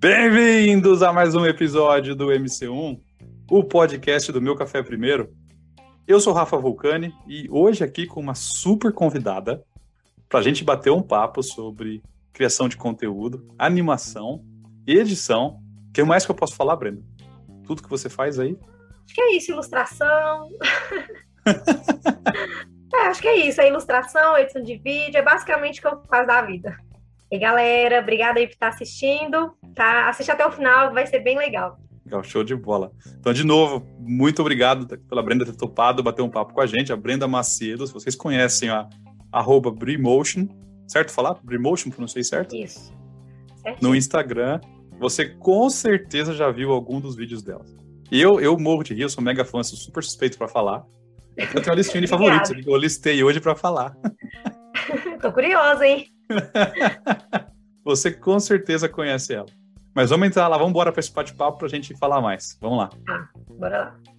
Bem-vindos a mais um episódio do MC1, o podcast do Meu Café Primeiro. Eu sou Rafa Vulcani e hoje aqui com uma super convidada para a gente bater um papo sobre criação de conteúdo, animação, edição. O que mais que eu posso falar, Brenda? Tudo que você faz aí? Acho que é isso, ilustração. acho que é isso, é ilustração, edição de vídeo, é basicamente o que eu faço da vida. E galera, obrigada aí por estar assistindo, tá? Assiste até o final, vai ser bem legal. Legal, show de bola. Então, de novo, muito obrigado pela Brenda ter topado bater um papo com a gente. A Brenda Macedo, se vocês conhecem a arroba certo falar? Brimotion, pronunciei certo? Isso. Certinho. No Instagram, você com certeza já viu algum dos vídeos dela. Eu, eu morro de rir, eu sou mega fã, sou super suspeito para falar. Eu tenho uma listinha de favoritos eu listei hoje para falar. Tô curiosa, hein? Você com certeza conhece ela. Mas vamos entrar lá, vamos embora para esse bate-papo para a gente falar mais. Vamos lá. Ah, bora lá.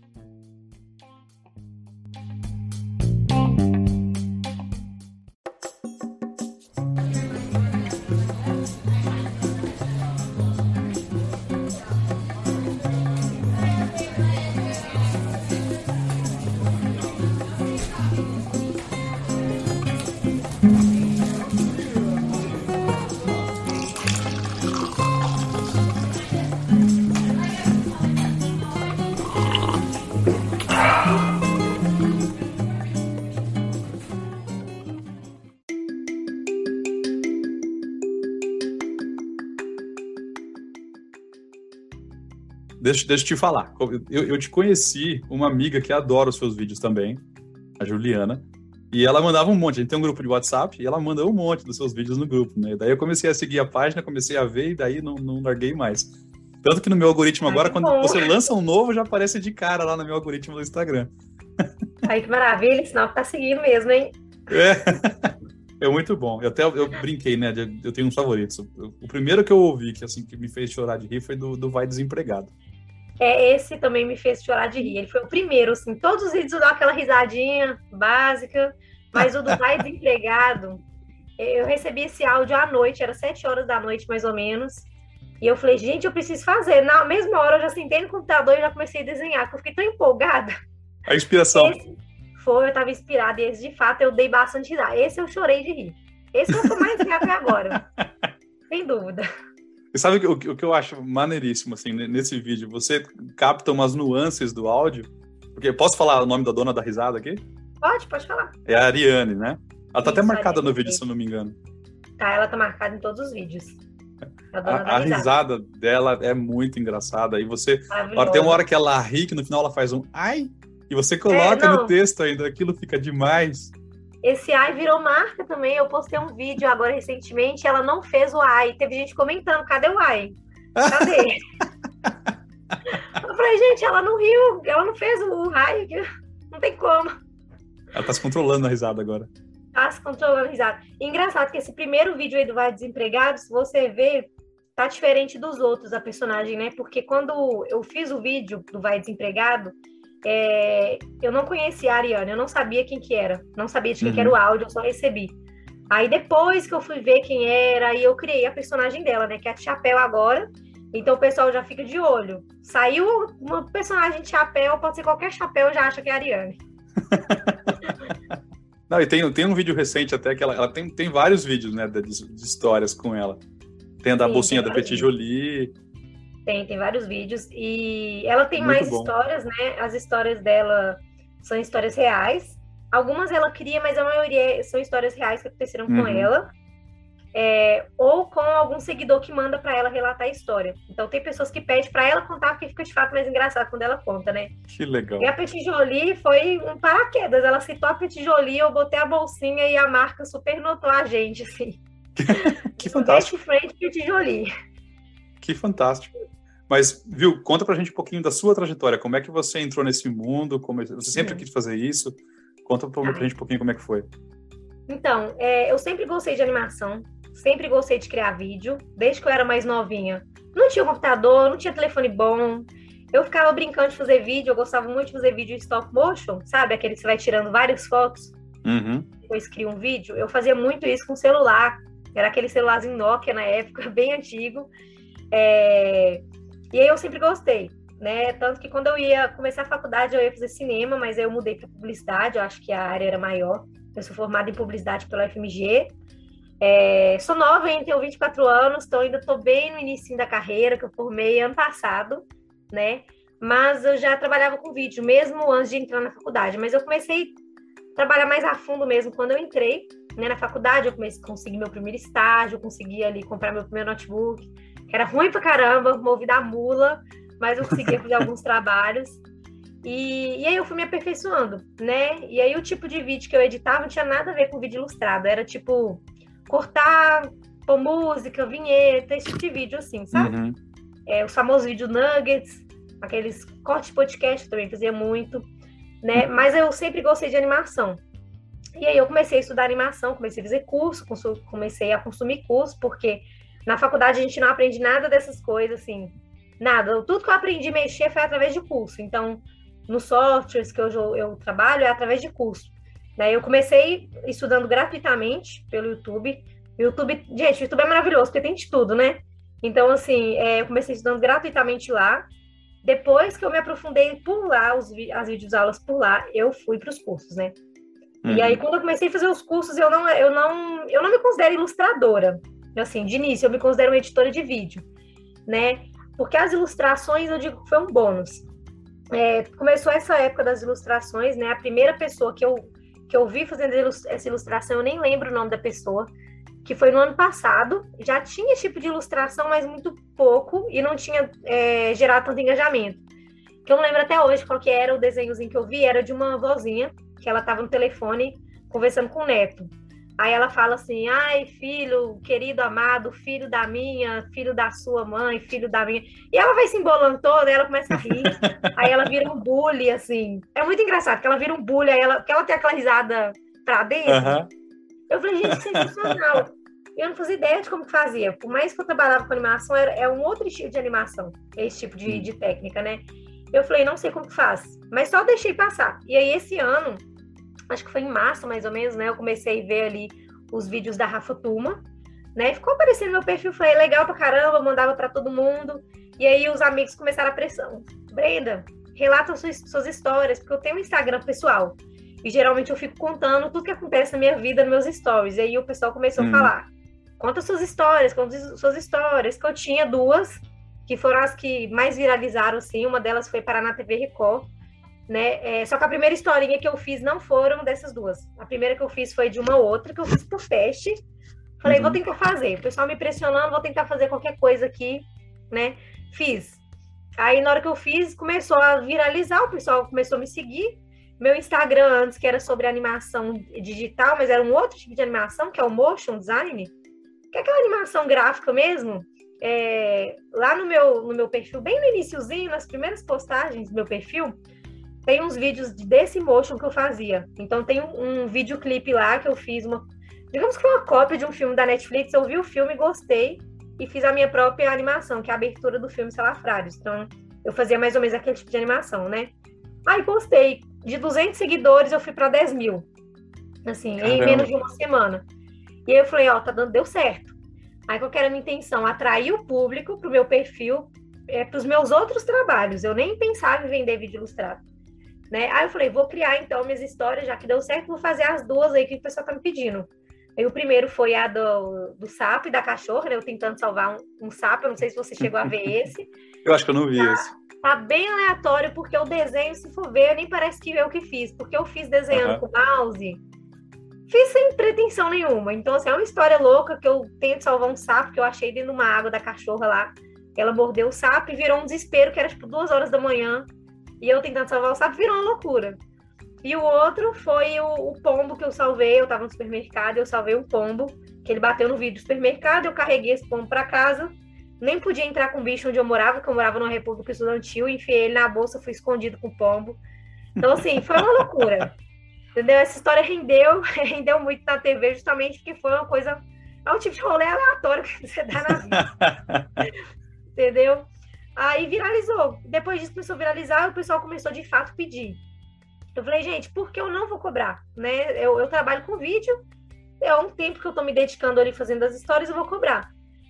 Deixa, deixa eu te falar. Eu, eu te conheci uma amiga que adora os seus vídeos também, a Juliana. E ela mandava um monte. A gente tem um grupo de WhatsApp e ela manda um monte dos seus vídeos no grupo, né? Daí eu comecei a seguir a página, comecei a ver e daí não, não larguei mais. Tanto que no meu algoritmo agora, quando bom. você lança um novo, já aparece de cara lá no meu algoritmo do Instagram. Ai, que maravilha, sinal que tá seguindo mesmo, hein? É. É muito bom. Eu até eu brinquei, né? Eu tenho uns favoritos. O primeiro que eu ouvi, que assim, que me fez chorar de rir, foi do, do Vai Desempregado. É, esse também me fez chorar de rir. Ele foi o primeiro, assim. Todos os vídeos eu dou aquela risadinha básica, mas o do Vai Desempregado, eu recebi esse áudio à noite, era sete horas da noite, mais ou menos. E eu falei, gente, eu preciso fazer. Na mesma hora eu já sentei no computador e já comecei a desenhar, porque eu fiquei tão empolgada. A inspiração. Esse foi, eu estava inspirada, e esse de fato eu dei bastante risada. Esse eu chorei de rir. Esse é eu mais ri até agora. Sem dúvida. E sabe o, o que eu acho maneiríssimo, assim, nesse vídeo? Você capta umas nuances do áudio. Porque posso falar o nome da dona da risada aqui? Pode, pode falar. É a Ariane, né? Ela tá Isso, até marcada no vídeo, se eu não me engano. Tá, ela tá marcada em todos os vídeos. A, a, a risada dela é muito engraçada. E você. Tem uma hora que ela ri, que no final ela faz um ai, e você coloca é, no texto ainda, aquilo fica demais. Esse ai virou marca também. Eu postei um vídeo agora recentemente, ela não fez o ai. Teve gente comentando, cadê o ai? Cadê? eu falei, gente, ela não riu, ela não fez o ai, não tem como. Ela tá se controlando a risada agora. Tá se controlando a risada. engraçado que esse primeiro vídeo aí do Vai Desempregado, se você ver, tá diferente dos outros, a personagem, né? Porque quando eu fiz o vídeo do Vai Desempregado, é, eu não conhecia a Ariana, eu não sabia quem que era, não sabia de quem uhum. que era o uhum. áudio, eu só recebi. Aí depois que eu fui ver quem era, aí eu criei a personagem dela, né, que é a Chapéu agora. Então o pessoal já fica de olho. Saiu uma personagem de chapéu, pode ser qualquer chapéu, já acha que é a Ariane. Não, e tem, tem um vídeo recente até que ela, ela tem, tem vários vídeos, né, de, de histórias com ela. Tem a da Sim, bolsinha da Petit Jolie, tem, tem vários vídeos. E ela tem Muito mais bom. histórias, né? As histórias dela são histórias reais. Algumas ela cria, mas a maioria são histórias reais que aconteceram uhum. com ela. É, ou com algum seguidor que manda para ela relatar a história. Então tem pessoas que pedem para ela contar, porque fica de fato mais engraçado quando ela conta, né? Que legal. E a Petit Jolie foi um paraquedas. Ela citou a Petit Jolie, eu botei a bolsinha e a marca super notou a gente, assim. que fantástico. frente Petit Jolie. Que fantástico. Mas, viu, conta pra gente um pouquinho da sua trajetória. Como é que você entrou nesse mundo? Como você sempre quis fazer isso? Conta pra, pra gente um pouquinho como é que foi. Então, é, eu sempre gostei de animação, sempre gostei de criar vídeo, desde que eu era mais novinha. Não tinha computador, não tinha telefone bom. Eu ficava brincando de fazer vídeo, eu gostava muito de fazer vídeo em stop motion, sabe? Aquele que você vai tirando várias fotos. Uhum. Depois cria um vídeo. Eu fazia muito isso com celular. Era aquele celularzinho Nokia na época, bem antigo. É... E aí eu sempre gostei, né? Tanto que quando eu ia começar a faculdade, eu ia fazer cinema, mas aí eu mudei para publicidade, eu acho que a área era maior. Eu sou formada em publicidade pela FMG. É... Sou nova, hein? tenho 24 anos, então ainda estou bem no início da carreira, que eu formei ano passado, né? Mas eu já trabalhava com vídeo, mesmo antes de entrar na faculdade. Mas eu comecei a trabalhar mais a fundo mesmo quando eu entrei né, na faculdade. Eu comecei, consegui meu primeiro estágio, consegui ali comprar meu primeiro notebook, que era ruim pra caramba, movido a mula, mas eu conseguia fazer alguns trabalhos. E, e, aí eu fui me aperfeiçoando, né? E aí o tipo de vídeo que eu editava não tinha nada a ver com vídeo ilustrado. Era tipo cortar, pôr música, vinheta, esse tipo de vídeo assim, sabe? Uhum. É, os famosos vídeos nuggets, aqueles cortes de podcast também fazia muito, né? Mas eu sempre gostei de animação. E aí eu comecei a estudar animação, comecei a fazer curso, comecei a consumir curso, porque na faculdade a gente não aprende nada dessas coisas, assim, nada. Tudo que eu aprendi a mexer foi através de curso. Então, nos softwares que eu, eu trabalho é através de curso. Daí eu comecei estudando gratuitamente pelo YouTube. YouTube, gente, o YouTube é maravilhoso, porque tem de tudo, né? Então, assim, é, eu comecei estudando gratuitamente lá. Depois que eu me aprofundei por lá, os, as videoaulas por lá, eu fui para os cursos, né? Uhum. E aí, quando eu comecei a fazer os cursos, eu não, eu não, eu não me considero ilustradora. Assim, de início, eu me considero uma editora de vídeo, né? Porque as ilustrações, eu digo que foi um bônus. É, começou essa época das ilustrações, né? A primeira pessoa que eu, que eu vi fazendo essa ilustração, eu nem lembro o nome da pessoa, que foi no ano passado. Já tinha esse tipo de ilustração, mas muito pouco, e não tinha é, gerado tanto engajamento. Que eu não lembro até hoje qual que era o desenhozinho que eu vi, era de uma vozinha, que ela estava no telefone conversando com o neto. Aí ela fala assim: ai, filho, querido amado, filho da minha, filho da sua mãe, filho da minha. E ela vai se embolando toda, ela começa a rir. aí ela vira um bully, assim. É muito engraçado, porque ela vira um bully, aí ela, porque ela tem aquela risada pra dentro. Uhum. Eu falei, gente, sensacional eu não fazia ideia de como que fazia. Por mais que eu trabalhava com animação, era, é um outro estilo de animação, esse tipo de, de técnica, né? Eu falei, não sei como que faz, mas só deixei passar. E aí, esse ano, acho que foi em março, mais ou menos, né? Eu comecei a ver ali os vídeos da Rafa Tuma, né? Ficou aparecendo meu perfil, falei, legal pra caramba, mandava para todo mundo. E aí, os amigos começaram a pressão. Brenda, relata suas, suas histórias, porque eu tenho um Instagram pessoal. E geralmente eu fico contando tudo que acontece na minha vida nos meus stories. E aí o pessoal começou hum. a falar: Conta suas histórias, conta suas histórias. Que eu tinha duas, que foram as que mais viralizaram, assim. Uma delas foi parar na TV Record, né? É, só que a primeira historinha que eu fiz não foram dessas duas. A primeira que eu fiz foi de uma outra, que eu fiz por teste. Falei, uhum. vou tentar fazer. O pessoal me pressionando, vou tentar fazer qualquer coisa aqui, né? Fiz. Aí, na hora que eu fiz, começou a viralizar, o pessoal começou a me seguir. Meu Instagram antes, que era sobre animação digital, mas era um outro tipo de animação, que é o motion design, que é aquela animação gráfica mesmo, é, lá no meu, no meu perfil, bem no iníciozinho, nas primeiras postagens do meu perfil, tem uns vídeos desse motion que eu fazia. Então tem um, um videoclipe lá que eu fiz uma. Digamos que foi uma cópia de um filme da Netflix. Eu vi o filme, gostei e fiz a minha própria animação, que é a abertura do filme Salafrários. Então eu fazia mais ou menos aquele tipo de animação, né? Aí postei. De 200 seguidores eu fui para 10 mil. Assim, Caramba. em menos de uma semana. E aí eu falei, ó, tá dando, deu certo. Aí qual que era a minha intenção? Atrair o público para o meu perfil, é, para os meus outros trabalhos. Eu nem pensava em vender vídeo ilustrado. Né? Aí eu falei, vou criar então minhas histórias, já que deu certo, vou fazer as duas aí que o pessoal tá me pedindo. Aí o primeiro foi a do, do sapo e da cachorra, né? Eu tentando salvar um, um sapo, eu não sei se você chegou a ver esse. eu acho que eu não vi tá, esse. Tá bem aleatório, porque o desenho, se for ver, nem parece que eu que fiz, porque eu fiz desenhando uhum. com mouse Fiz sem pretensão nenhuma. Então, assim, é uma história louca que eu tento salvar um sapo que eu achei dentro de uma água da cachorra lá. Ela mordeu o sapo e virou um desespero, que era tipo duas horas da manhã. E eu tentando salvar o sapo, virou uma loucura. E o outro foi o, o pombo que eu salvei. Eu tava no supermercado, eu salvei um pombo, que ele bateu no vidro do supermercado. Eu carreguei esse pombo para casa. Nem podia entrar com o bicho onde eu morava, que eu morava numa república estudantil. Enfiei ele na bolsa, fui escondido com o pombo. Então, assim, foi uma loucura. Entendeu? Essa história rendeu, rendeu muito na TV, justamente porque foi uma coisa. É um tipo de rolê aleatório que você dá na vida. Entendeu? Aí viralizou. Depois disso começou a viralizar, o pessoal começou de fato a pedir. Eu falei, gente, por que eu não vou cobrar? Né? Eu, eu trabalho com vídeo, é um tempo que eu tô me dedicando ali fazendo as histórias, eu vou cobrar.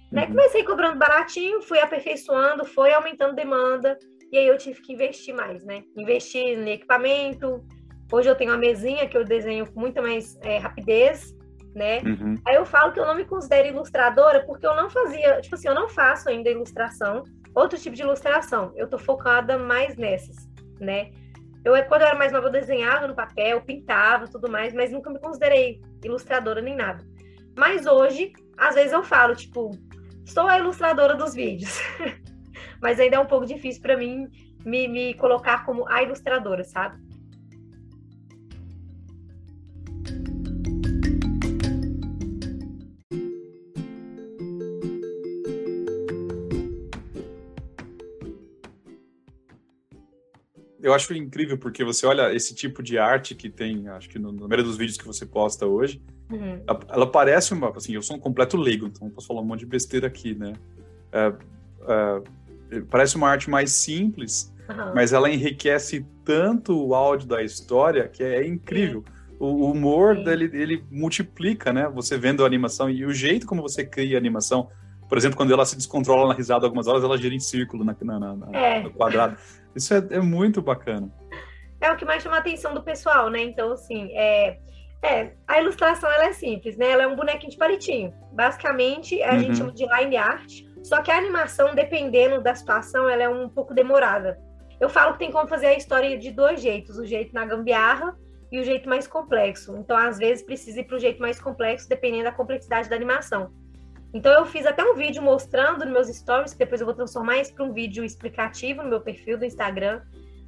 Né? Uhum. Né? Comecei cobrando baratinho, fui aperfeiçoando, foi aumentando demanda, e aí eu tive que investir mais, né? Investir em equipamento. Hoje eu tenho uma mesinha que eu desenho com muita mais é, rapidez, né? Uhum. Aí eu falo que eu não me considero ilustradora porque eu não fazia, tipo assim, eu não faço ainda ilustração, outro tipo de ilustração. Eu tô focada mais nessas, né? Eu, quando eu era mais nova, eu desenhava no papel, pintava, tudo mais, mas nunca me considerei ilustradora nem nada. Mas hoje, às vezes eu falo, tipo, sou a ilustradora dos vídeos. mas ainda é um pouco difícil para mim me, me colocar como a ilustradora, sabe? Eu acho incrível porque você olha esse tipo de arte que tem, acho que no, número dos vídeos que você posta hoje, uhum. ela, ela, parece uma, assim, eu sou um completo leigo, então posso falar um monte de besteira aqui, né? É, é, parece uma arte mais simples, uhum. mas ela enriquece tanto o áudio da história que é, incrível. O, humor dele, ele multiplica, né? Você vendo a animação e o jeito como você cria a animação. Por exemplo, quando ela se descontrola na risada algumas horas, ela gira em círculo na, na, na é. no quadrado. Isso é, é, muito bacana. É o que mais chama a atenção do pessoal, né? Então, assim, é, é, a ilustração ela é simples, né? Ela é um bonequinho de palitinho. Basicamente, a uhum. gente chama de line art. Só que a animação, dependendo da situação, ela é um pouco demorada. Eu falo que tem como fazer a história de dois jeitos: o jeito na gambiarra e o jeito mais complexo. Então, às vezes, precisa ir para o jeito mais complexo, dependendo da complexidade da animação. Então eu fiz até um vídeo mostrando nos meus stories, que depois eu vou transformar isso para um vídeo explicativo no meu perfil do Instagram,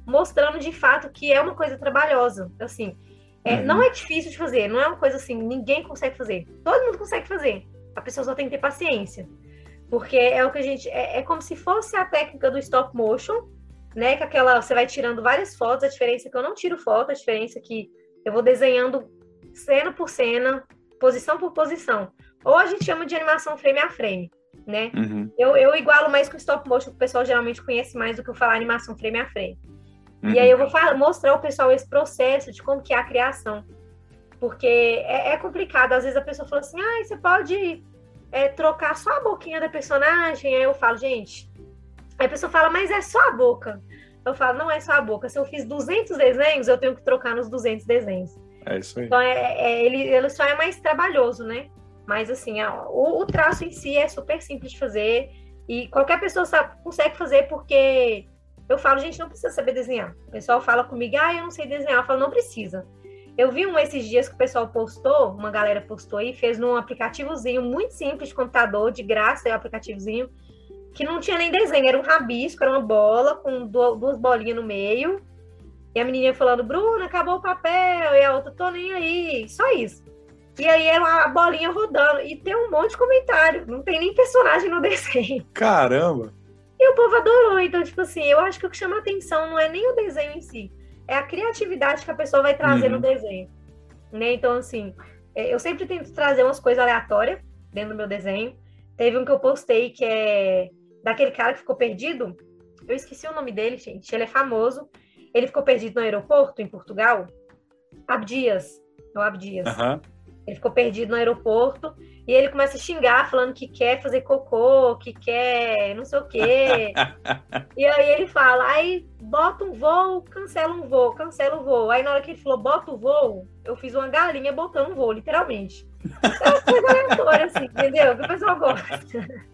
mostrando de fato que é uma coisa trabalhosa. Assim, é, uhum. não é difícil de fazer, não é uma coisa assim, ninguém consegue fazer. Todo mundo consegue fazer. A pessoa só tem que ter paciência. Porque é o que a gente. É, é como se fosse a técnica do stop motion, né? Que aquela. Você vai tirando várias fotos, a diferença é que eu não tiro foto, a diferença é que eu vou desenhando cena por cena, posição por posição. Ou a gente chama de animação frame a frame, né? Uhum. Eu, eu igualo mais com stop motion, que o pessoal geralmente conhece mais do que eu falar animação frame a frame. Uhum. E aí eu vou mostrar ao pessoal esse processo de como que é a criação. Porque é, é complicado. Às vezes a pessoa fala assim, ah, você pode é, trocar só a boquinha da personagem. Aí eu falo, gente... Aí a pessoa fala, mas é só a boca. Eu falo, não é só a boca. Se eu fiz 200 desenhos, eu tenho que trocar nos 200 desenhos. É isso aí. Então, é, é, ele, ele só é mais trabalhoso, né? Mas, assim, o, o, traço em si é super simples de fazer e qualquer pessoa sabe, consegue fazer porque eu falo, gente, não precisa saber desenhar. O pessoal fala comigo, ah, eu não sei desenhar. Eu falo, não precisa. Eu vi um esses dias que o pessoal postou, uma galera postou aí, fez num aplicativozinho muito simples de computador, de graça, é um aplicativozinho, que não tinha nem desenho, era um rabisco, era uma bola com duas bolinhas no meio. E a menininha falando, Bruna, acabou o papel, e a outra, tô nem aí. Só isso. E aí era uma bolinha rodando. E tem um monte de comentário. Não tem nem personagem no desenho. Caramba! E o povo adorou. Então, tipo assim, eu acho que o que chama atenção não é nem o desenho em si. É a criatividade que a pessoa vai trazer uhum. no desenho. Né? Então, assim, é, eu sempre tento trazer umas coisas aleatórias dentro do meu desenho. Teve um que eu postei que é daquele cara que ficou perdido. Eu esqueci o nome dele, gente. Ele é famoso. Ele ficou perdido no aeroporto, em Portugal. Abdias. É o Abdias. Uhum. Ele ficou perdido no aeroporto e ele começa a xingar, falando que quer fazer cocô, que quer não sei o quê. e aí ele fala, aí bota um voo, cancela um voo, cancela o voo. Aí na hora que ele falou, bota o voo, eu fiz uma galinha botando um voo, literalmente. É uma coisa aleatória, assim, entendeu? Que o pessoal gosta.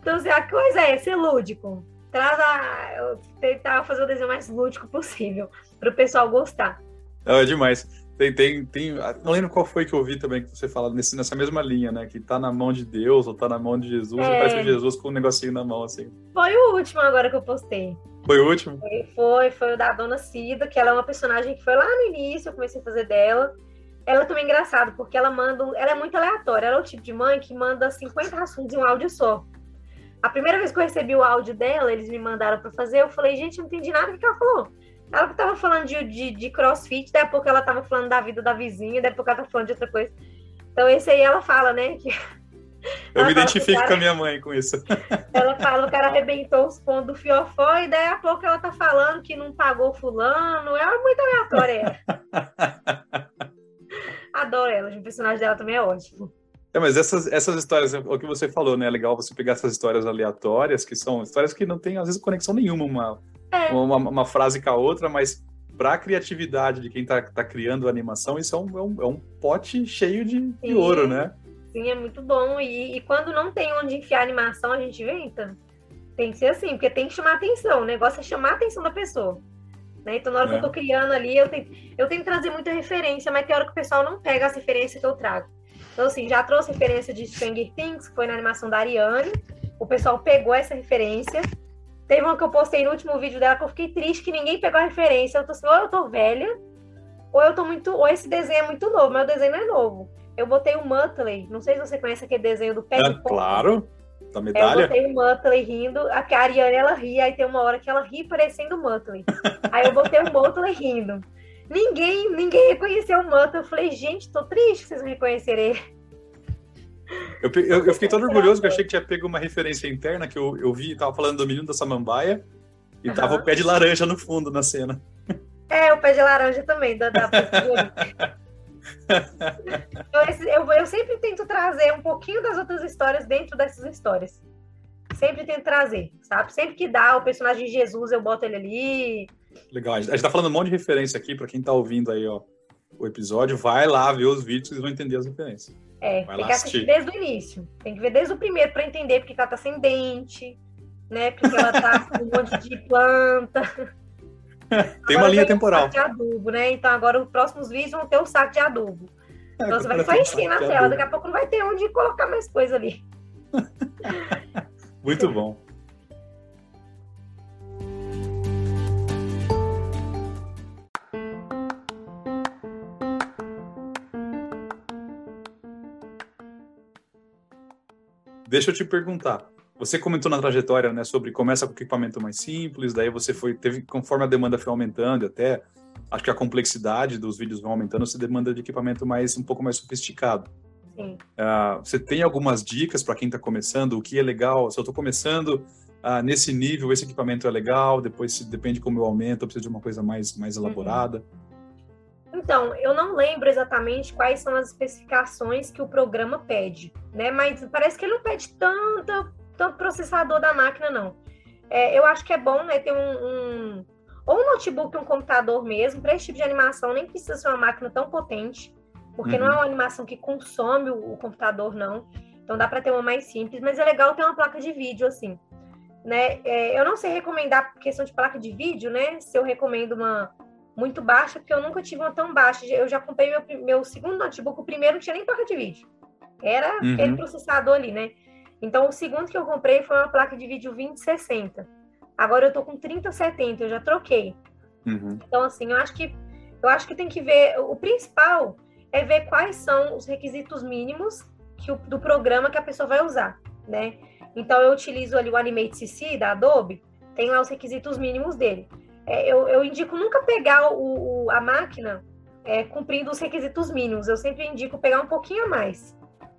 então, assim, a coisa é ser lúdico. Traz a... Eu tentar fazer o desenho mais lúdico possível, para o pessoal gostar. É demais. Tem, tem, tem. Não lembro qual foi que eu vi também que você fala nesse, nessa mesma linha, né? Que tá na mão de Deus ou tá na mão de Jesus, é. parece Jesus com um negocinho na mão, assim. Foi o último agora que eu postei. Foi o último? Foi, foi, foi o da Dona Cida, que ela é uma personagem que foi lá no início, eu comecei a fazer dela. Ela é também engraçada, porque ela manda. Ela é muito aleatória. Ela é o tipo de mãe que manda 50 assuntos em um áudio só. A primeira vez que eu recebi o áudio dela, eles me mandaram para fazer, eu falei, gente, não entendi nada do que ela falou. Ela tava falando de, de, de crossfit, daí a pouco ela tava falando da vida da vizinha, daí a pouco ela tava falando de outra coisa. Então, esse aí ela fala, né? Que Eu me identifico cara, com a minha mãe com isso. Ela fala o cara arrebentou os pontos do fiofó e daí a pouco ela tá falando que não pagou fulano. É muito aleatória. Adoro ela, o personagem dela também é ótimo. É, mas essas, essas histórias, é o que você falou, né? É legal você pegar essas histórias aleatórias, que são histórias que não têm, às vezes, conexão nenhuma, uma, é. Uma, uma, frase com a outra, mas para a criatividade de quem está tá criando a animação, isso é um, é um, é um pote cheio de, de ouro, né? Sim, é muito bom. E, e, quando não tem onde enfiar animação, a gente inventa. Tem que ser assim, porque tem que chamar atenção. O negócio é chamar a atenção da pessoa. Né? Então, na hora é. que eu tô criando ali, eu tenho, eu tenho que trazer muita referência, mas tem hora que o pessoal não pega as referências que eu trago. Então, assim, já trouxe referência de Stranger Things, que foi na animação da Ariane. O pessoal pegou essa referência. Teve uma que eu postei no último vídeo dela que eu fiquei triste que ninguém pegou a referência. Eu tô assim, ou eu tô velha, ou eu tô muito. Ou esse desenho é muito novo, meu desenho não é novo. Eu botei o Muttley. Não sei se você conhece aquele desenho do pé é, de Claro, da medalha. Eu botei o Muttley rindo. A Ariane, ela ri, aí tem uma hora que ela ri parecendo o Muttley. aí eu botei o Muttley rindo. Ninguém, ninguém reconheceu o Muttley. Eu falei, gente, tô triste que vocês não reconhecerem ele. Eu, eu, eu, fiquei todo orgulhoso que eu achei que tinha pego uma referência interna que eu, eu vi, tava falando do menino da Samambaia e uhum. tava o pé de laranja no fundo na cena. É, o pé de laranja também, da, da eu, eu, eu, sempre tento trazer um pouquinho das outras histórias dentro dessas histórias. Sempre tento trazer, sabe? Sempre que dá o personagem de Jesus, eu boto ele ali. Legal. A gente tá falando um monte de referência aqui, para quem tá ouvindo aí, ó, o episódio, vai lá ver os vídeos, vocês vão entender as referências. É, vai tem que assistir desde o início. Tem que ver desde o primeiro para entender porque ela tá sem dente, né? Porque ela tá com um monte de planta. Tem agora uma linha temporal. de adubo, né? Então agora os próximos vídeos vão ter o saco de adubo. É, então você vai só encher na tela, daqui a pouco não vai ter onde colocar mais coisa ali. Muito bom. Deixa eu te perguntar. Você comentou na trajetória, né, sobre começa com equipamento mais simples, daí você foi teve conforme a demanda foi aumentando, até acho que a complexidade dos vídeos vai aumentando, você demanda de equipamento mais um pouco mais sofisticado. Sim. Uh, você tem algumas dicas para quem está começando? O que é legal? Se eu estou começando uh, nesse nível, esse equipamento é legal. Depois, se, depende como eu aumento, eu preciso de uma coisa mais mais uhum. elaborada. Uhum. Então, eu não lembro exatamente quais são as especificações que o programa pede, né? Mas parece que ele não pede tanta tanto processador da máquina, não. É, eu acho que é bom né, ter um, um ou um notebook, um computador mesmo, para esse tipo de animação, nem precisa ser uma máquina tão potente, porque uhum. não é uma animação que consome o, o computador, não. Então dá para ter uma mais simples, mas é legal ter uma placa de vídeo assim. Né? É, eu não sei recomendar questão de placa de vídeo, né? Se eu recomendo uma muito baixa, porque eu nunca tive uma tão baixa. Eu já comprei meu, meu segundo notebook, o primeiro não tinha nem placa de vídeo. Era uhum. aquele processador ali, né? Então, o segundo que eu comprei foi uma placa de vídeo 2060. Agora eu tô com 3070, eu já troquei. Uhum. Então, assim, eu acho que eu acho que tem que ver. O principal é ver quais são os requisitos mínimos que o, do programa que a pessoa vai usar, né? Então, eu utilizo ali o Animate CC da Adobe, tem lá os requisitos mínimos dele. É, eu, eu, indico nunca pegar o, o a máquina é, cumprindo os requisitos mínimos. Eu sempre indico pegar um pouquinho a mais,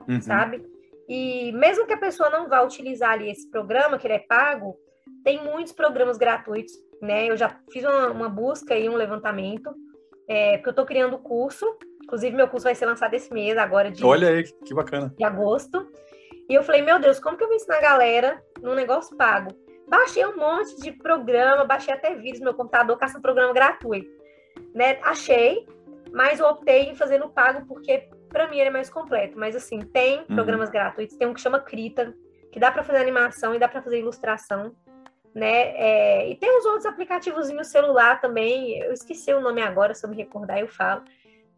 uhum. sabe? E mesmo que a pessoa não vá utilizar ali esse programa, que ele é pago, tem muitos programas gratuitos, né? Eu já fiz uma, uma busca e um levantamento, é, porque eu estou criando o curso. Inclusive, meu curso vai ser lançado esse mês, agora de. Olha aí, que bacana. De agosto. E eu falei, meu Deus, como que eu vou ensinar a galera num negócio pago? Baixei um monte de programa, baixei até vídeos no meu computador, caça um programa gratuito. Né? Achei, mas eu optei em fazer no pago porque para mim ele é mais completo. Mas assim, tem uhum. programas gratuitos, tem um que chama Krita, que dá para fazer animação e dá para fazer ilustração, né? É, e tem uns outros aplicativos no celular também. Eu esqueci o nome agora, se eu me recordar eu falo.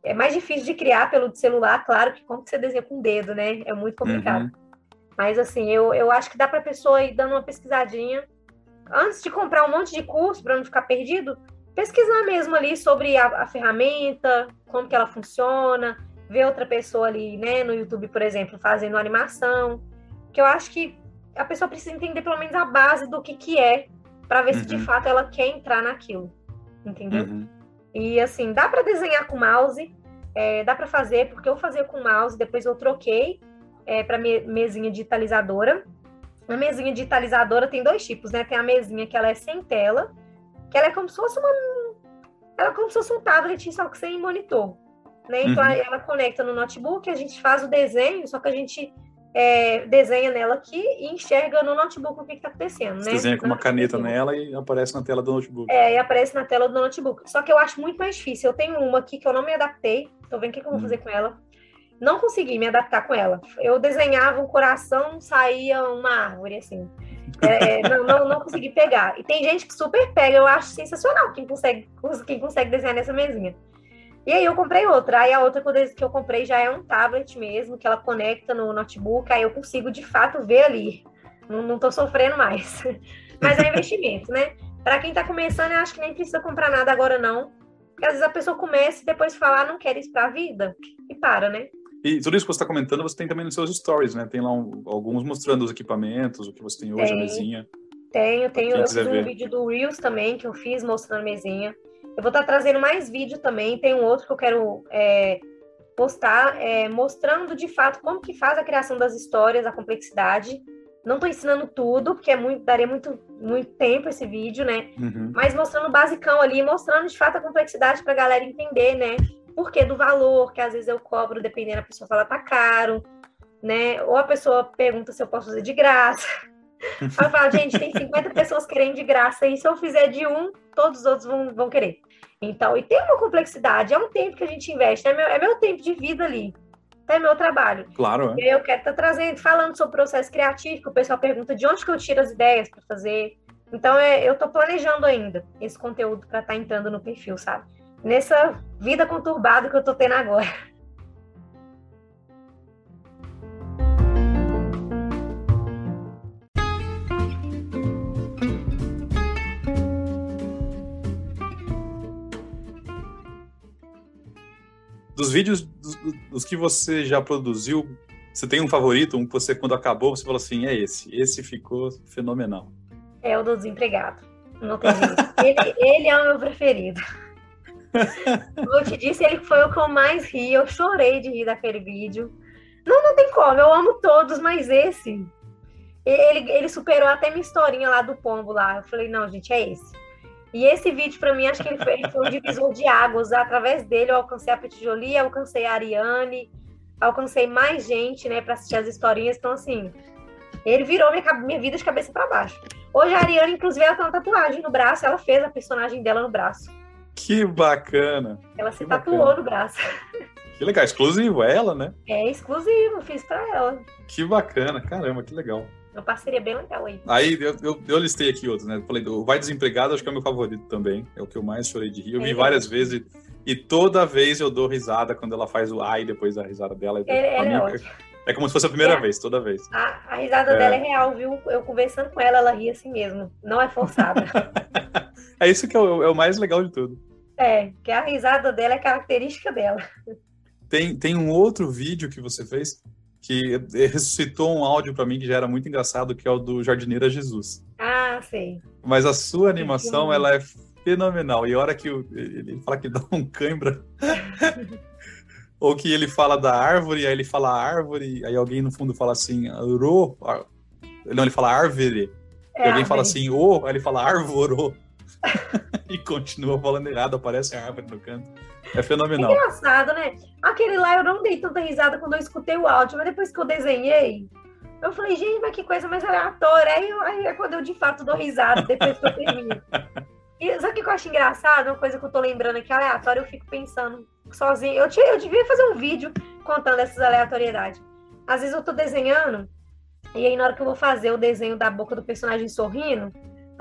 É mais difícil de criar pelo celular, claro que como que você desenha com o dedo, né? É muito complicado. Uhum. Mas assim, eu, eu acho que dá para a pessoa ir dando uma pesquisadinha antes de comprar um monte de curso para não ficar perdido, pesquisar mesmo ali sobre a, a ferramenta, como que ela funciona, ver outra pessoa ali, né, no YouTube, por exemplo, fazendo animação, que eu acho que a pessoa precisa entender pelo menos a base do que que é, para ver uhum. se de uhum. fato ela quer entrar naquilo, entendeu? Uhum. E assim, dá para desenhar com mouse, é, dá para fazer, porque eu fazia com mouse, depois eu troquei é, para mesinha digitalizadora. A mesinha digitalizadora tem dois tipos, né? Tem a mesinha que ela é sem tela, que ela é como se fosse uma. Ela é como se fosse um tablet, só que sem monitor. Né? Então uhum. ela conecta no notebook, a gente faz o desenho, só que a gente é, desenha nela aqui e enxerga no notebook o que está acontecendo. Você né? desenha com uma caneta nela e aparece na tela do notebook. É, e aparece na tela do notebook. Só que eu acho muito mais difícil. Eu tenho uma aqui que eu não me adaptei. Tô vendo o que, que eu vou uhum. fazer com ela. Não consegui me adaptar com ela. Eu desenhava um coração, saía uma árvore, assim. É, não, não, não, consegui pegar. E tem gente que super pega, eu acho sensacional quem consegue, quem consegue desenhar nessa mesinha. E aí eu comprei outra. Aí a outra que eu comprei já é um tablet mesmo, que ela conecta no notebook, aí eu consigo de fato ver ali. Não, não tô sofrendo mais. Mas é investimento, né? Para quem tá começando, eu acho que nem precisa comprar nada agora, não. Porque às vezes a pessoa começa e depois fala, ah, não quero isso pra vida, e para, né? E tudo isso que você está comentando, você tem também nos seus stories, né? Tem lá um, alguns mostrando os equipamentos, o que você tem hoje, tem, a mesinha. Tenho, tenho. Eu fiz um vídeo do Reels também, que eu fiz mostrando a mesinha. Eu vou estar tá trazendo mais vídeo também. Tem um outro que eu quero é, postar, é, mostrando de fato como que faz a criação das histórias, a complexidade. Não estou ensinando tudo, porque é muito, daria muito, muito tempo esse vídeo, né? Uhum. Mas mostrando o basicão ali, mostrando de fato a complexidade para a galera entender, né? Por do valor, que às vezes eu cobro, dependendo, a pessoa fala tá caro, né? Ou a pessoa pergunta se eu posso fazer de graça. Aí eu falo, gente, tem 50 pessoas querendo de graça, e se eu fizer de um, todos os outros vão, vão querer. Então, e tem uma complexidade, é um tempo que a gente investe, é meu, é meu tempo de vida ali, é meu trabalho. Claro. É. Eu quero estar tá trazendo, falando sobre o processo criativo, que o pessoal pergunta de onde que eu tiro as ideias para fazer. Então, é, eu estou planejando ainda esse conteúdo para estar tá entrando no perfil, sabe? Nessa vida conturbada que eu estou tendo agora. dos vídeos dos, dos, que você já produziu, você tem um favorito, um que você, quando acabou, você falou assim, é esse, esse ficou fenomenal. É o do desempregado. Não tem jeito. ele, ele é o meu preferido. Eu te disse, ele foi o que eu mais ri, eu chorei de rir daquele vídeo. Não, não tem como, eu amo todos, mas esse, ele, ele superou até minha historinha lá do pombo lá. Eu falei, não, gente, é esse. E esse vídeo, para mim, acho que ele foi, ele foi um divisor de águas. Através dele, eu alcancei a Petit Jolie, alcancei a Ariane, alcancei mais gente, né, para assistir as historinhas. Então, assim, ele virou minha, minha vida de cabeça para baixo. Hoje, a Ariane, inclusive, ela tem uma tatuagem no braço. Ela fez a personagem dela no braço. Que bacana! Ela se tatuou bacana. no braço. Que legal, exclusivo, é ela, né? É exclusivo, fiz para ela. Que bacana, caramba, que legal. Uma parceria bem legal aí. Aí eu, eu, eu, listei aqui outros, né? Falei, do Vai Desempregado, acho que é o meu favorito também. É o que eu mais chorei de rir. Eu vi várias vezes e, e, toda vez eu dou risada quando ela faz o ai depois da risada dela. É, é, é como se fosse a primeira é. vez, toda vez. A, a risada é. dela é real, viu? Eu conversando com ela, ela ri assim mesmo. Não é forçada. é isso que é o, é o mais legal de tudo. É, que a risada dela é característica dela. Tem, tem um outro vídeo que você fez que ressuscitou um áudio para mim que já era muito engraçado, que é o do Jardineira Jesus. Ah, sei. Mas a sua animação, ela é fenomenal. E a hora que ele fala que dá um cãibra, ou que ele fala da árvore, aí ele fala árvore, aí alguém no fundo fala assim, ro, não, ele fala árvore. É, e alguém fala assim, oh, aí ele fala árvore. e continua falando errado, aparece a árvore no canto. É fenomenal. É engraçado, né? Aquele lá eu não dei tanta risada quando eu escutei o áudio, mas depois que eu desenhei, eu falei, gente, mas que coisa mais aleatória. Aí, aí é quando eu de fato dou risada, depois que eu termino. E sabe o que eu acho engraçado? Uma coisa que eu tô lembrando aqui, aleatória, eu fico pensando sozinho. Eu, eu devia fazer um vídeo contando essas aleatoriedades. Às vezes eu tô desenhando, e aí na hora que eu vou fazer o desenho da boca do personagem sorrindo,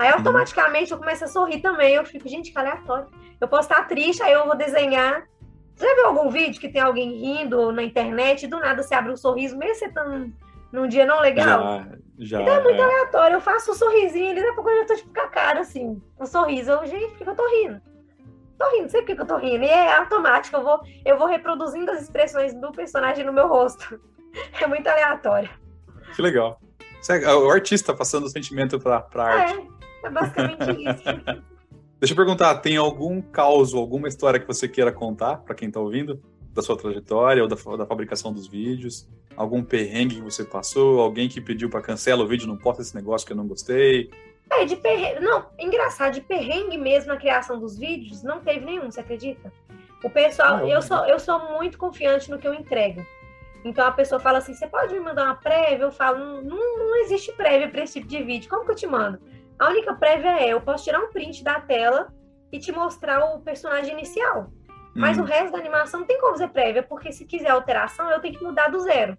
aí uhum. automaticamente eu começo a sorrir também. Eu fico, gente, que aleatório. Eu posso estar triste, aí eu vou desenhar. Você já viu algum vídeo que tem alguém rindo na internet e do nada você abre um sorriso, mesmo você tá num, num dia não legal? Já, já. Então é muito é. aleatório. Eu faço um sorrisinho e daqui a pouco eu já tô tipo com a cara assim, um sorriso. Eu, gente, por que eu tô rindo? Tô rindo, não sei por que eu tô rindo. E é automático, eu vou, eu vou reproduzindo as expressões do personagem no meu rosto. É muito aleatório. Que legal. É o artista passando o sentimento pra, pra arte. É, é basicamente isso. Deixa eu perguntar, tem algum caos, alguma história que você queira contar para quem está ouvindo? Da sua trajetória ou da, da fabricação dos vídeos? algum perrengue que você passou, alguém que pediu para cancelar o vídeo, não posta esse negócio que eu não gostei. É, de perrengue. Não, engraçado, de perrengue mesmo na criação dos vídeos, não teve nenhum, você acredita? O pessoal, não, eu, sou, eu sou muito confiante no que eu entrego. Então a pessoa fala assim: você pode me mandar uma prévia? Eu falo: não, não existe prévia para esse tipo de vídeo. Como que eu te mando? A única prévia é: eu posso tirar um print da tela e te mostrar o personagem inicial. Mas uhum. o resto da animação não tem como fazer prévia, porque se quiser alteração, eu tenho que mudar do zero.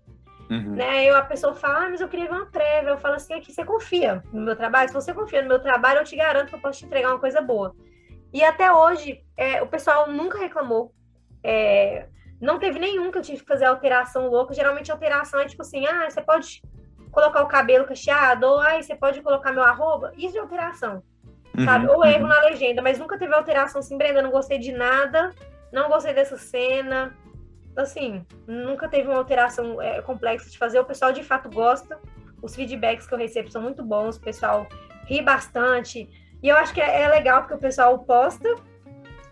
Uhum. Né? Aí a pessoa fala, ah, mas eu queria ver uma prévia. Eu falo assim, aqui você confia no meu trabalho? Se você confia no meu trabalho, eu te garanto que eu posso te entregar uma coisa boa. E até hoje, é, o pessoal nunca reclamou. É, não teve nenhum que eu tive que fazer alteração louca. Geralmente a alteração é tipo assim, ah, você pode colocar o cabelo cacheado, ou ah, você pode colocar meu arroba. Isso é alteração, uhum, sabe? Ou erro uhum. na legenda, mas nunca teve alteração assim, Brenda, não gostei de nada, não gostei dessa cena, assim, nunca teve uma alteração é, complexa de fazer. O pessoal de fato gosta. Os feedbacks que eu recebo são muito bons. O pessoal ri bastante. E eu acho que é, é legal porque o pessoal posta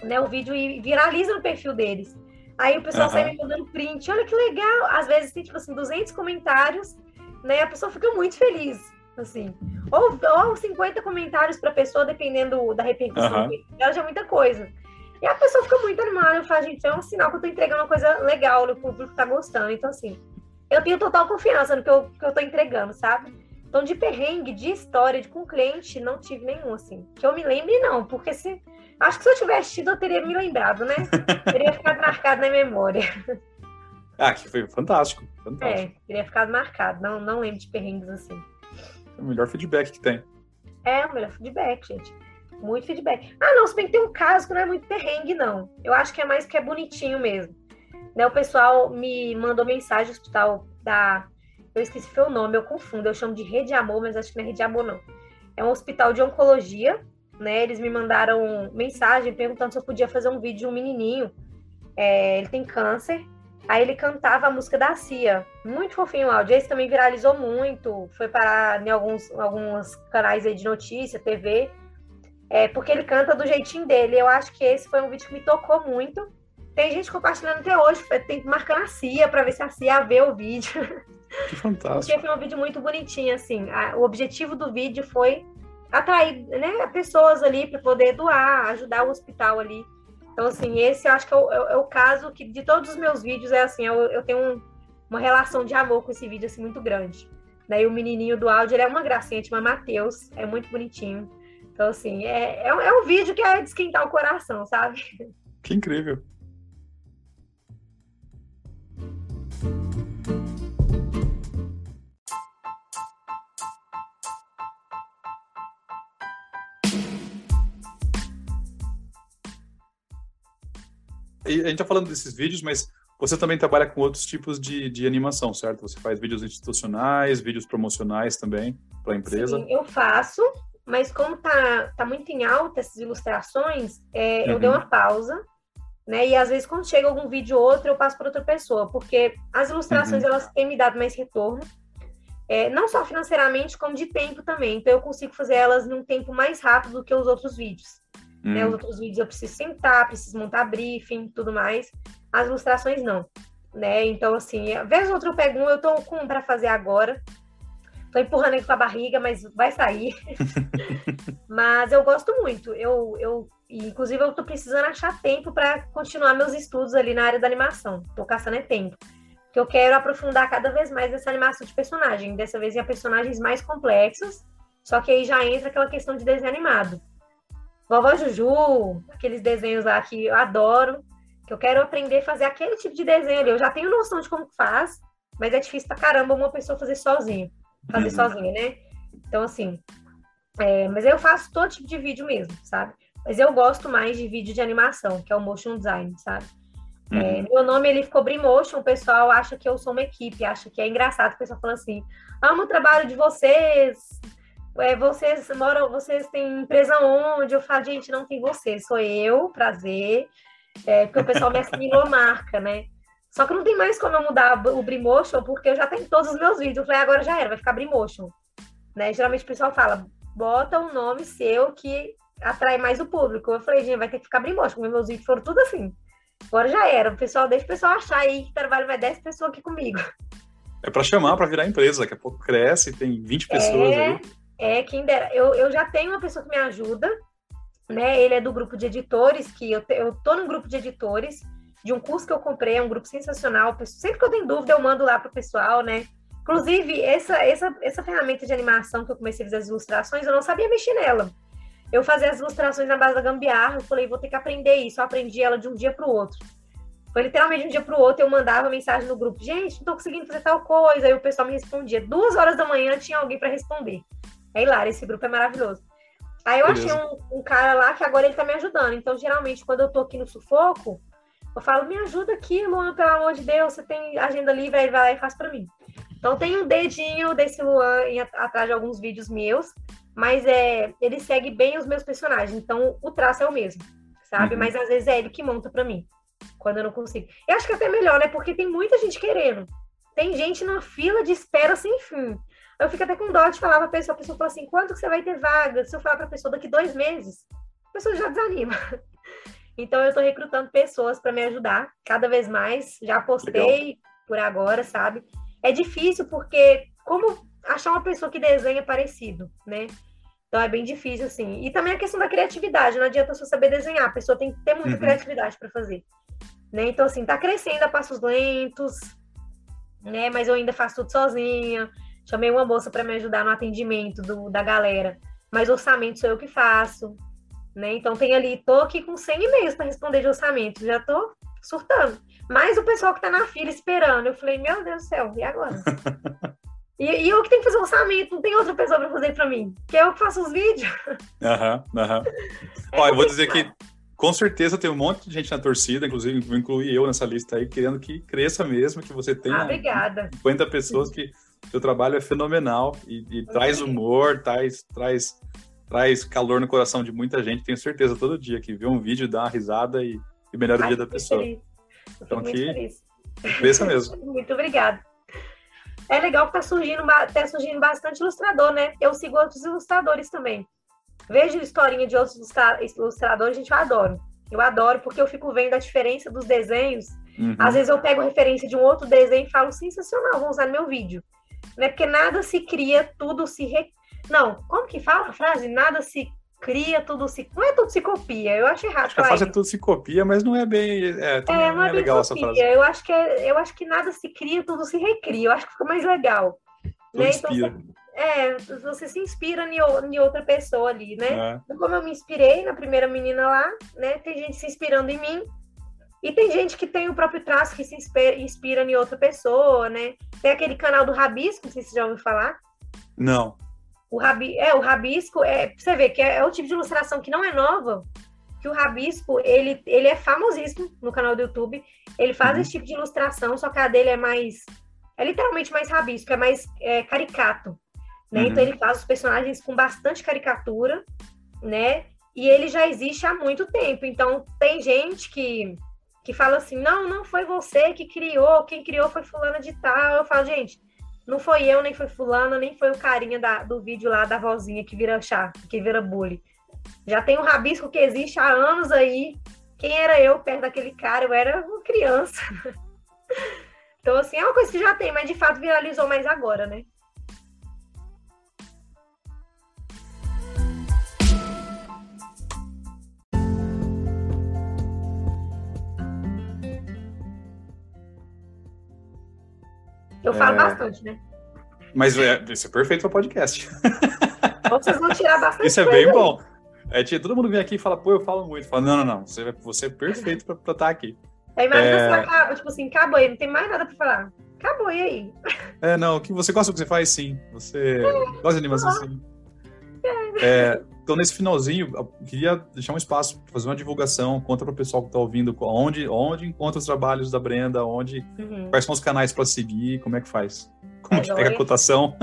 né, o vídeo e viraliza no perfil deles. Aí o pessoal uhum. sai me mandando print. Olha que legal. Às vezes tem, tipo assim, 200 comentários, né? A pessoa fica muito feliz, assim. Ou, ou 50 comentários para a pessoa, dependendo da repercussão. Uhum. Ela já é muita coisa. E a pessoa fica muito animada, eu falo, gente, é um sinal que eu tô entregando uma coisa legal, o público tá gostando. Então, assim, eu tenho total confiança no que eu, que eu tô entregando, sabe? Então, de perrengue, de história, de com cliente, não tive nenhum, assim. Que eu me lembre, não, porque se. Acho que se eu tivesse tido, eu teria me lembrado, né? teria ficado marcado na memória. Ah, que foi fantástico. Fantástico. É, teria ficado marcado. Não, não lembro de perrengues assim. É o melhor feedback que tem. É, o melhor feedback, gente. Muito feedback. Ah, não, se bem que tem um caso que não é muito perrengue, não. Eu acho que é mais que é bonitinho mesmo. Né, o pessoal me mandou mensagem do hospital da. Eu esqueci o nome, eu confundo. Eu chamo de Rede Amor, mas acho que não é Rede Amor, não. É um hospital de oncologia, né? Eles me mandaram mensagem perguntando se eu podia fazer um vídeo de um menininho. É, ele tem câncer. Aí ele cantava a música da Cia. Muito fofinho o áudio. Esse também viralizou muito. Foi parar em alguns, alguns canais aí de notícia, TV. É, porque ele canta do jeitinho dele. Eu acho que esse foi um vídeo que me tocou muito. Tem gente compartilhando até hoje, tem que marcar a Cia para ver se a Cia vê o vídeo. Que fantástico. Porque foi um vídeo muito bonitinho, assim. o objetivo do vídeo foi atrair né, pessoas ali para poder doar, ajudar o hospital ali. Então, assim, esse eu acho que é o, é, é o caso que de todos os meus vídeos é assim, eu, eu tenho um, uma relação de amor com esse vídeo assim muito grande. Daí o menininho do áudio, ele é uma gracinha, chama Matheus, é muito bonitinho. Então, assim, é, é, é um vídeo que é de esquentar o coração, sabe? Que incrível. A gente tá falando desses vídeos, mas você também trabalha com outros tipos de, de animação, certo? Você faz vídeos institucionais, vídeos promocionais também para a empresa? Sim, eu faço mas como tá, tá muito em alta essas ilustrações, é, uhum. eu dei uma pausa, né? E às vezes quando chega algum vídeo ou outro, eu passo para outra pessoa, porque as ilustrações uhum. elas têm me dado mais retorno, é, não só financeiramente, como de tempo também. Então eu consigo fazer elas num tempo mais rápido do que os outros vídeos. Uhum. Né? Os outros vídeos eu preciso sentar, preciso montar briefing, tudo mais. As ilustrações não. Né? Então, assim, vez ou outra eu pego um, eu tô com um para fazer agora, Tô empurrando ele com a barriga, mas vai sair. mas eu gosto muito. Eu, eu, inclusive, eu tô precisando achar tempo para continuar meus estudos ali na área da animação. Tô caçando é tempo. Porque eu quero aprofundar cada vez mais essa animação de personagem. Dessa vez em personagens mais complexos. Só que aí já entra aquela questão de desenho animado. Vovó Juju, aqueles desenhos lá que eu adoro. Que eu quero aprender a fazer aquele tipo de desenho ali. Eu já tenho noção de como faz, mas é difícil pra caramba uma pessoa fazer sozinha fazer uhum. sozinha, né? Então, assim, é, mas eu faço todo tipo de vídeo mesmo, sabe? Mas eu gosto mais de vídeo de animação, que é o motion design, sabe? É, uhum. É, meu nome ele ficou Brimotion, o pessoal acha que eu sou uma equipe, acha que é engraçado, o pessoal fala assim: amo o trabalho de vocês, é, vocês moram, vocês têm empresa onde? Eu falo, gente, não tem você, sou eu, prazer. É, porque o pessoal me assimilou marca, né? Só que não tem mais como eu mudar o Brimotion, porque eu já tenho todos os meus vídeos. Eu falei, agora já era, vai ficar Brimotion. Né? Geralmente o pessoal fala, bota um nome seu que atrai mais o público. Eu falei, gente, vai ter que ficar Brimotion, porque meus vídeos foram tudo assim. Agora já era. O pessoal, deixa o pessoal achar aí que trabalha mais 10 pessoas aqui comigo. É para chamar, para virar empresa. Daqui a pouco cresce, tem 20 pessoas é, aí. É, quem dera. Eu, eu já tenho uma pessoa que me ajuda, né? Ele é do grupo de editores, que eu, te, eu tô num grupo de editores de um curso que eu comprei, é um grupo sensacional. Sempre que eu tenho dúvida, eu mando lá pro pessoal, né? Inclusive, essa, essa, essa ferramenta de animação que eu comecei a fazer as ilustrações, eu não sabia mexer nela. Eu fazia as ilustrações na base da gambiarra, eu falei, vou ter que aprender isso. Eu aprendi ela de um dia para o outro. Foi literalmente de um dia para o outro, eu mandava mensagem no grupo, gente, não tô conseguindo fazer tal coisa. Aí o pessoal me respondia. Duas horas da manhã tinha alguém para responder. É hilário, esse grupo é maravilhoso. Aí eu Beleza. achei um, um, cara lá que agora ele tá me ajudando. Então, geralmente, quando eu tô aqui no sufoco, eu falo, me ajuda aqui, Luan, pelo amor de Deus, você tem agenda livre, aí ele vai lá e faz para mim. Então tem um dedinho desse Luan em, atrás de alguns vídeos meus, mas é, ele segue bem os meus personagens, então o traço é o mesmo, sabe? Uhum. Mas às vezes é ele que monta para mim, quando eu não consigo. Eu acho que é até melhor, né? Porque tem muita gente querendo. Tem gente na fila de espera sem fim. Eu fico até com dó de falar pra pessoa, a pessoa fala assim, quanto que você vai ter vaga? Se eu falar pra pessoa daqui dois meses, a pessoa já desanima. Então eu estou recrutando pessoas para me ajudar cada vez mais. Já postei Legal. por agora, sabe? É difícil porque como achar uma pessoa que desenha parecido, né? Então é bem difícil, assim. E também a questão da criatividade, não adianta só saber desenhar, a pessoa tem que ter muita uhum. criatividade para fazer. Né? Então, assim, tá crescendo a passos lentos, né? Mas eu ainda faço tudo sozinha. Chamei uma moça para me ajudar no atendimento do, da galera, mas orçamento sou eu que faço, né? Então tem ali, tô aqui com 100 e-mails para responder de orçamento, já tô surtando. Mas o pessoal que tá na fila esperando, eu falei, meu Deus do céu, e agora? e, e, eu que tenho que fazer orçamento, não tem outra pessoa para fazer para mim, que é eu que faço os vídeos. Aham, uhum, aham. Uhum. É Olha, eu vou dizer que com certeza tem um monte de gente na torcida, inclusive vou incluir eu nessa lista aí, querendo que cresça mesmo, que você tenha ah, obrigada. 50 pessoas que seu trabalho é fenomenal e, e traz humor, traz, traz traz calor no coração de muita gente, tenho certeza, todo dia que vê um vídeo, dá uma risada e, e melhora o dia da pessoa. Então que cresça mesmo. muito obrigada. É legal que tá surgindo, tá surgindo bastante ilustrador, né? Eu sigo outros ilustradores também. Vejo historinha de outros ilustradores, gente, eu adoro. Eu adoro porque eu fico vendo a diferença dos desenhos. Uhum. Às vezes eu pego referência de um outro desenho e falo, sensacional, vou usar no meu vídeo. Né? Porque nada se cria, tudo se, re... Não, como que fala a frase? Nada se cria, tudo se. Não é tudo se copia, eu acho errado. Acho que a frase é tudo se copia, mas não é bem. É, é não é, é legal copia. essa frase. Eu acho, que é, eu acho que nada se cria, tudo se recria. Eu acho que fica mais legal. Tudo né? Então, inspira. é, você se inspira em, outra pessoa ali, né? É. Então, como eu me inspirei na primeira menina lá, né? Tem gente se inspirando em mim. E tem gente que tem o próprio traço que se inspira, inspira em outra pessoa, né? Tem aquele canal do Rabisco, não sei se você já ouviu falar. Não. O, rabi, é, o rabisco, é, você vê que é, é o tipo de ilustração que não é nova, que o rabisco, ele, ele é famosíssimo no canal do YouTube. Ele faz uhum. esse tipo de ilustração, só que a dele é mais. É literalmente mais rabisco, é mais é, caricato. Né? Uhum. Então ele faz os personagens com bastante caricatura, né? E ele já existe há muito tempo. Então tem gente que, que fala assim: não, não foi você que criou, quem criou foi fulana de tal. Eu falo, gente, não foi eu, nem foi fulano, nem foi o carinha da, do vídeo lá da vozinha que vira chá, que vira bullying. Já tem um rabisco que existe há anos aí. Quem era eu perto daquele cara? Eu era uma criança. então, assim, é uma coisa que já tem, mas de fato viralizou mais agora, né? Eu falo é... bastante, né? Mas é, isso é perfeito para podcast. Vocês vão tirar bastante. Isso é bem aí. bom. É, todo mundo vem aqui e fala, pô, eu falo muito. Fala, não, não, não, você, você é perfeito para estar tá aqui. Aí imagina é... você acaba, tipo assim, acabou aí, não tem mais nada para falar. Acabou, e aí? É, não, que você gosta do que você faz, sim. Você é, gosta de animação, sim. É, então, nesse finalzinho, eu queria deixar um espaço para fazer uma divulgação, conta para o pessoal que está ouvindo onde, onde encontra os trabalhos da Brenda, onde, uhum. quais são os canais para seguir, como é que faz? Como tá que pega a cotação?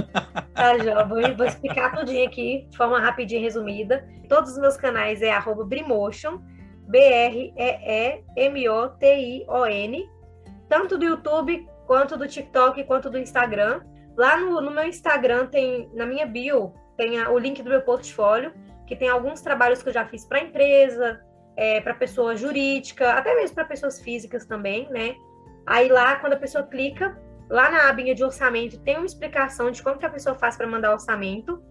Tá, já, vou, vou explicar tudinho aqui, de forma rapidinha resumida. Todos os meus canais é arroba Brimotion, B-R-E-E-M-O-T-I-O-N, tanto do YouTube, quanto do TikTok, quanto do Instagram. Lá no, no meu Instagram tem, na minha bio, tem a, o link do meu portfólio, que tem alguns trabalhos que eu já fiz para empresa, é, para pessoa jurídica, até mesmo para pessoas físicas também, né? Aí lá, quando a pessoa clica, Lá na abinha de orçamento tem uma explicação de como que a pessoa faz para mandar orçamento.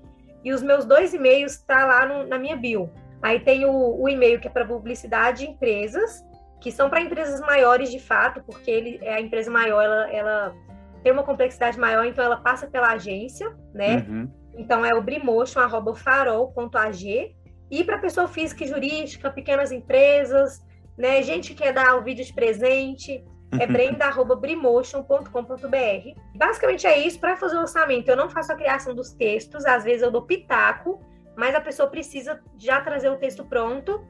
E os meus dois e-mails tá lá no, na minha bio. Aí tem o, o e-mail que é para publicidade de empresas, que são para empresas maiores de fato, porque ele, é a empresa maior ela, ela tem uma complexidade maior, então ela passa pela agência, né? Uhum. Então é o brimotion@farol.ag e para pessoa física e jurídica, pequenas empresas, né? Gente que quer dar o vídeo de presente, é brenda@brimotion.com.br. Basicamente é isso para fazer o orçamento. Eu não faço a criação dos textos, às vezes eu dou pitaco, mas a pessoa precisa já trazer o texto pronto.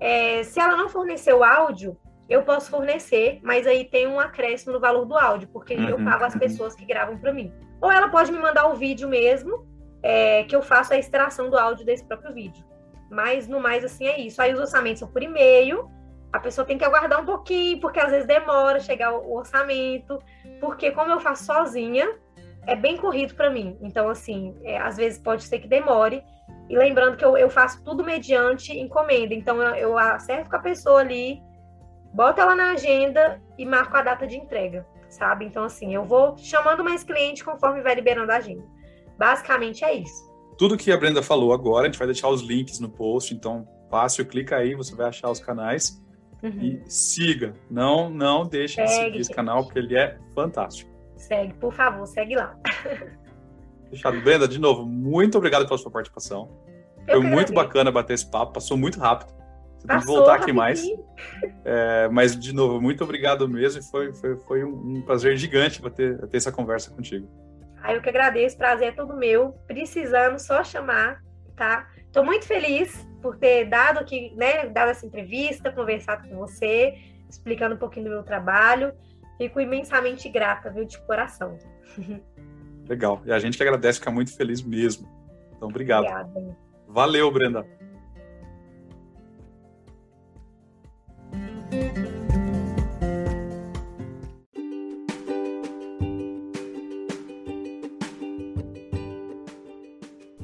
É, se ela não fornecer o áudio, eu posso fornecer, mas aí tem um acréscimo no valor do áudio, porque uhum, eu pago as uhum. pessoas que gravam para mim. Ou ela pode me mandar o vídeo mesmo, é, que eu faço a extração do áudio desse próprio vídeo. Mas no mais, assim, é isso. Aí os orçamentos são por e-mail, a pessoa tem que aguardar um pouquinho, porque às vezes demora chegar o orçamento, porque como eu faço sozinha, é bem corrido para mim. Então, assim, é, às vezes pode ser que demore. E lembrando que eu, eu faço tudo mediante encomenda. Então, eu, eu acerto com a pessoa ali, boto ela na agenda e marco a data de entrega, sabe? Então, assim, eu vou chamando mais cliente conforme vai liberando a agenda. Basicamente é isso. Tudo que a Brenda falou agora, a gente vai deixar os links no post, então fácil, clica aí, você vai achar os canais. Uhum. E siga. Não, não deixe segue, de seguir esse canal, porque ele é fantástico. Segue, por favor, segue lá. Fechado. Brenda, de novo, muito obrigado pela sua participação. Eu Foi muito bacana bater esse papo, passou muito rápido. Você tem que voltar aqui mais. É, mas, de novo, muito obrigado mesmo. Foi, foi, foi um, prazer gigante bater, ter essa conversa contigo. Ah, eu que agradeço, prazer é todo meu. Precisando, só chamar, tá? Estou muito feliz por ter dado aqui, né, dado essa entrevista, conversado com você, explicando um pouquinho do meu trabalho. Fico imensamente grata, viu, de coração. Legal. E a gente que agradece, fica muito feliz mesmo. Então, obrigado. Obrigada. Valeu, Brenda.